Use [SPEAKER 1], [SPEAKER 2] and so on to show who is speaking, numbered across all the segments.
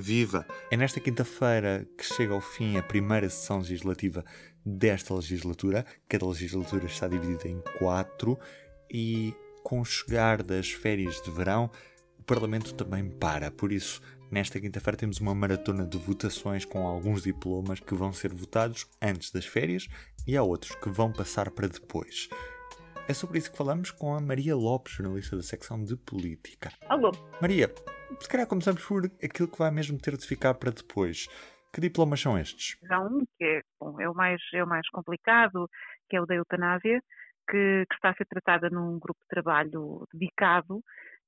[SPEAKER 1] Viva!
[SPEAKER 2] É nesta quinta-feira que chega ao fim a primeira sessão legislativa desta legislatura. Cada legislatura está dividida em quatro e, com o chegar das férias de verão, o Parlamento também para. Por isso, nesta quinta-feira temos uma maratona de votações com alguns diplomas que vão ser votados antes das férias e há outros que vão passar para depois. É sobre isso que falamos com a Maria Lopes, jornalista da secção de Política.
[SPEAKER 3] Alô?
[SPEAKER 2] Maria, se calhar começamos por aquilo que vai mesmo ter de ficar para depois. Que diplomas são estes?
[SPEAKER 3] Há um que é, bom, é, o mais, é o mais complicado, que é o da eutanásia, que, que está a ser tratada num grupo de trabalho dedicado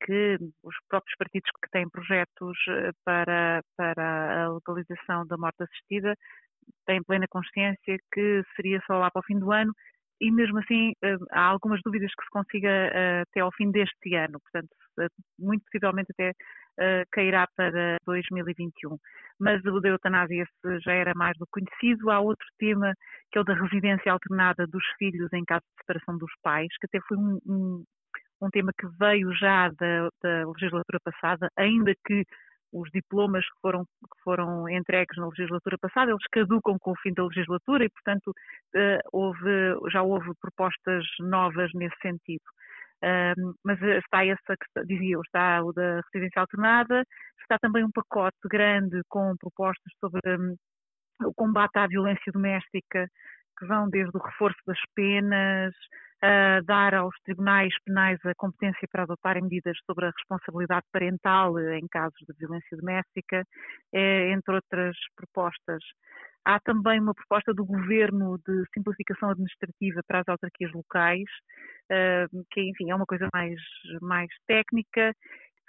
[SPEAKER 3] que os próprios partidos que têm projetos eh, para, para a legalização da morte assistida têm plena consciência que seria só lá para o fim do ano e mesmo assim eh, há algumas dúvidas que se consiga eh, até ao fim deste ano, portanto, muito possivelmente até cairá para 2021. Mas o da eutanásia já era mais do conhecido. Há outro tema que é o da residência alternada dos filhos em caso de separação dos pais, que até foi um, um, um tema que veio já da, da legislatura passada, ainda que os diplomas que foram, que foram entregues na legislatura passada, eles caducam com o fim da legislatura e, portanto, uh, houve, já houve propostas novas nesse sentido. Mas está essa que dizia eu, está o da residência alternada, está também um pacote grande com propostas sobre um, o combate à violência doméstica, que vão desde o reforço das penas, dar aos tribunais penais a competência para adotarem medidas sobre a responsabilidade parental em casos de violência doméstica, é, entre outras propostas. Há também uma proposta do governo de simplificação administrativa para as autarquias locais, que enfim é uma coisa mais, mais técnica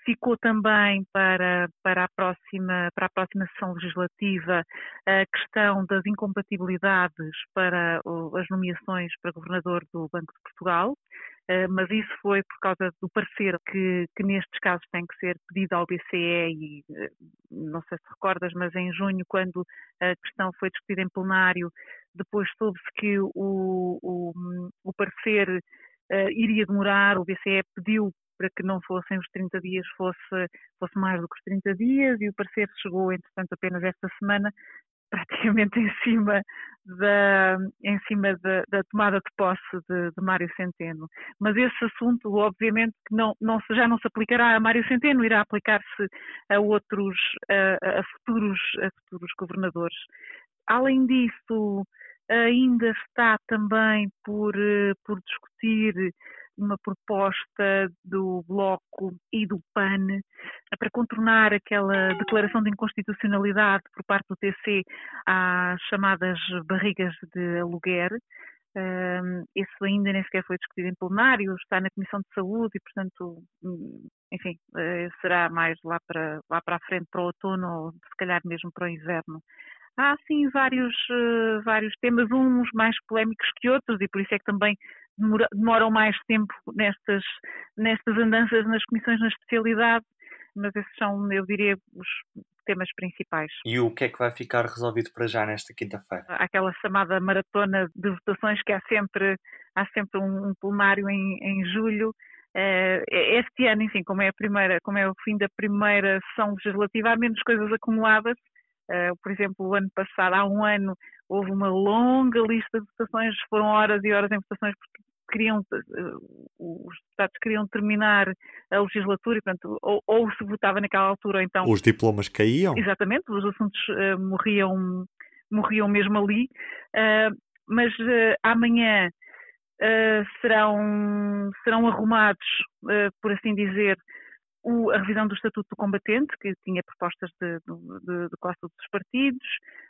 [SPEAKER 3] Ficou também para, para, a próxima, para a próxima sessão legislativa a questão das incompatibilidades para as nomeações para governador do Banco de Portugal, eh, mas isso foi por causa do parecer que, que nestes casos tem que ser pedido ao BCE e eh, não sei se recordas, mas em junho, quando a questão foi discutida em plenário, depois soube-se que o, o, o parecer uh, iria demorar, o BCE pediu para que não fossem os 30 dias, fosse, fosse mais do que os 30 dias, e o parecer chegou, entretanto, apenas esta semana, praticamente em cima da, em cima da, da tomada de posse de, de, Mário Centeno. Mas esse assunto, obviamente, não, não já não se aplicará a Mário Centeno, irá aplicar-se a outros, a, a, futuros, a futuros governadores. Além disso, ainda está também por, por discutir uma proposta do Bloco e do PAN eh, para contornar aquela declaração de inconstitucionalidade por parte do TC às chamadas barrigas de aluguer. Isso ainda nem sequer foi discutido em plenário, está na Comissão de Saúde e, portanto, hum, enfim, eh, será mais lá para, lá para a frente, para o outono ou se calhar mesmo para o inverno. Há, sim, vários, uh, vários temas, uns mais polémicos que outros, e por isso é que também demora, demoram mais tempo nestas, nestas andanças nas comissões na especialidade, mas esses são, eu diria, os temas principais.
[SPEAKER 2] E o que é que vai ficar resolvido para já nesta quinta-feira?
[SPEAKER 3] Aquela chamada maratona de votações que há sempre, há sempre um, plenário em, em julho. Uh, este ano, enfim, como é a primeira, como é o fim da primeira sessão legislativa, há menos coisas acumuladas. Uh, por exemplo, o ano passado, há um ano, houve uma longa lista de votações, foram horas e horas em votações, porque queriam, eh, os deputados queriam terminar a legislatura e, portanto, ou, ou, se votava naquela altura, ou então...
[SPEAKER 2] Os diplomas caíam?
[SPEAKER 3] Exatamente, os assuntos uh, morriam, morriam mesmo ali, uh, mas uh, amanhã serão, serão arrumados, por assim dizer, o, a revisão do Estatuto do Combatente, que tinha propostas de, de, de quase todos os partidos,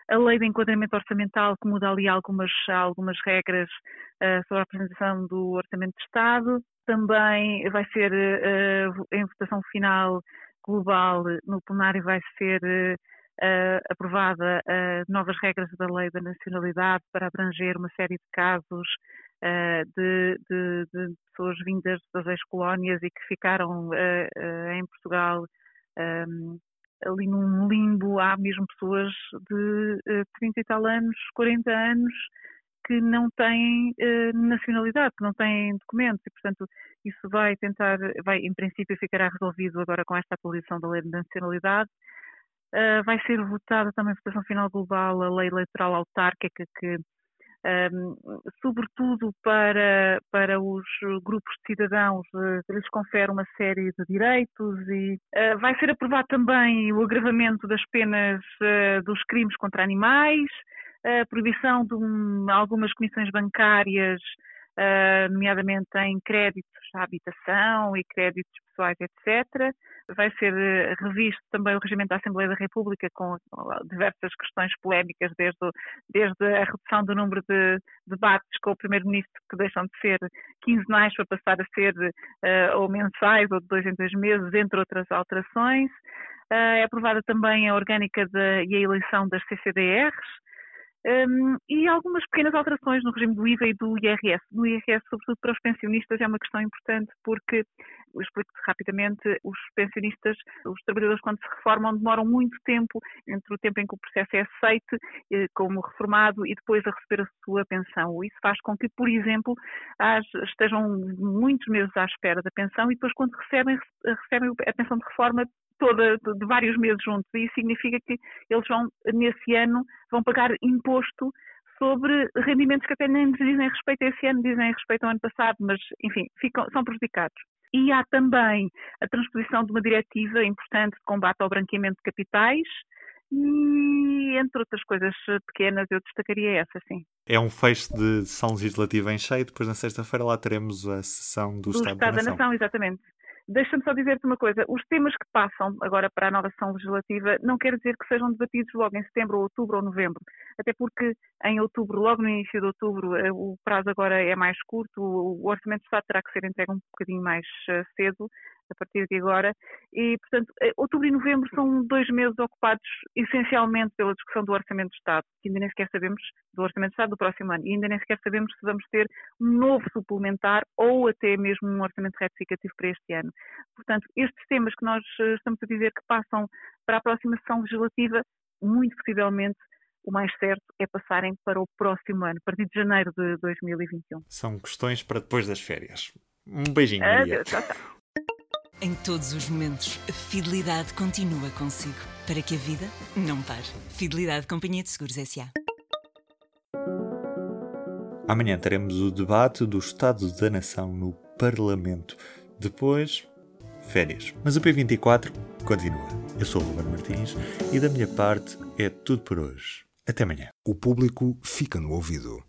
[SPEAKER 3] a lei de enquadramento orçamental, que muda ali algumas, algumas regras uh, sobre a apresentação do Orçamento de Estado, também vai ser uh, em votação final global no plenário vai ser uh, aprovada novas regras da lei da nacionalidade para abranger uma série de casos uh, de, de, de, pessoas vindas das ex-colónias e que ficaram uh, uh, em Portugal um, ali num limbo. Há mesmo pessoas de uh, 30 e tal anos, 40 anos, que não têm nacionalidade, que não têm documentos e, portanto, isso vai tentar, vai, em princípio, ficará resolvido agora com esta atualização da lei de nacionalidade. Uh, vai ser votada também votação final global a lei eleitoral autárquica que um, sobretudo para, para os grupos de cidadãos, uh, lhes confere uma série de direitos e uh, vai ser aprovado também o agravamento das penas uh, dos crimes contra animais, a proibição de um, algumas comissões bancárias, nomeadamente em créditos à habitação e créditos pessoais, etc vai ser eh, revisto também o regimento da Assembleia da República com diversas questões polémicas, desde, desde a redução do número de debates com o Primeiro-Ministro, que deixam de ser quinzenais para passar a ser uh, ou mensais ou de dois em dois meses, entre outras alterações. Uh, é aprovada também a orgânica de, e a eleição das CCDRs, um, e algumas pequenas alterações no regime do IVA e do IRS. No IRS, sobretudo para os pensionistas, é uma questão importante porque, explico-te rapidamente, os pensionistas, os trabalhadores, quando se reformam, demoram muito tempo entre o tempo em que o processo é aceite eh, como reformado e depois a receber a sua pensão. Isso faz com que, por exemplo, estejam muitos meses à espera da pensão e depois, quando recebem, recebem a pensão de reforma, toda de vários meses juntos. E isso significa que eles vão, nesse ano, vão pagar imposto sobre rendimentos que até nem dizem respeito a esse ano, dizem respeito ao ano passado, mas, enfim, ficam, são prejudicados. E há também a transposição de uma diretiva importante de combate ao branqueamento de capitais, e entre outras coisas pequenas eu destacaria essa, sim.
[SPEAKER 2] É um fecho de sessão legislativa em cheio, depois na sexta-feira lá teremos a sessão do, do Estado, Estado da, Nação. da Nação.
[SPEAKER 3] Exatamente. Deixa-me só dizer-te uma coisa: os temas que passam agora para a nova sessão legislativa não quer dizer que sejam debatidos logo em setembro, ou outubro ou novembro, até porque em outubro, logo no início de outubro, eh, o prazo agora é mais curto, o Orçamento de Estado terá que ser entregue um bocadinho mais eh, cedo, a partir de agora. E, portanto, eh, outubro e novembro são dois meses ocupados essencialmente pela discussão do Orçamento de Estado, que ainda nem sequer sabemos, do Orçamento de Estado do próximo ano, e ainda nem sequer sabemos se vamos ter um novo suplementar ou até mesmo um Orçamento retificativo para este ano. Portanto, estes temas que nós eh, estamos a dizer que passam para a próxima sessão legislativa, muito possivelmente o mais certo é passarem para o próximo ano, a partir de janeiro de 2021.
[SPEAKER 2] São questões para depois das férias. Um beijinho, Maria.
[SPEAKER 3] Adeus.
[SPEAKER 1] Em todos os momentos, a fidelidade continua consigo, para que a vida não pare. Fidelidade Companhia de Seguros S.A.
[SPEAKER 2] Amanhã teremos o debate do Estado da Nação no Parlamento. Depois, férias. Mas o P24 continua. Eu sou o Ruben Martins e da minha parte é tudo por hoje. Até amanhã.
[SPEAKER 4] O público fica no ouvido.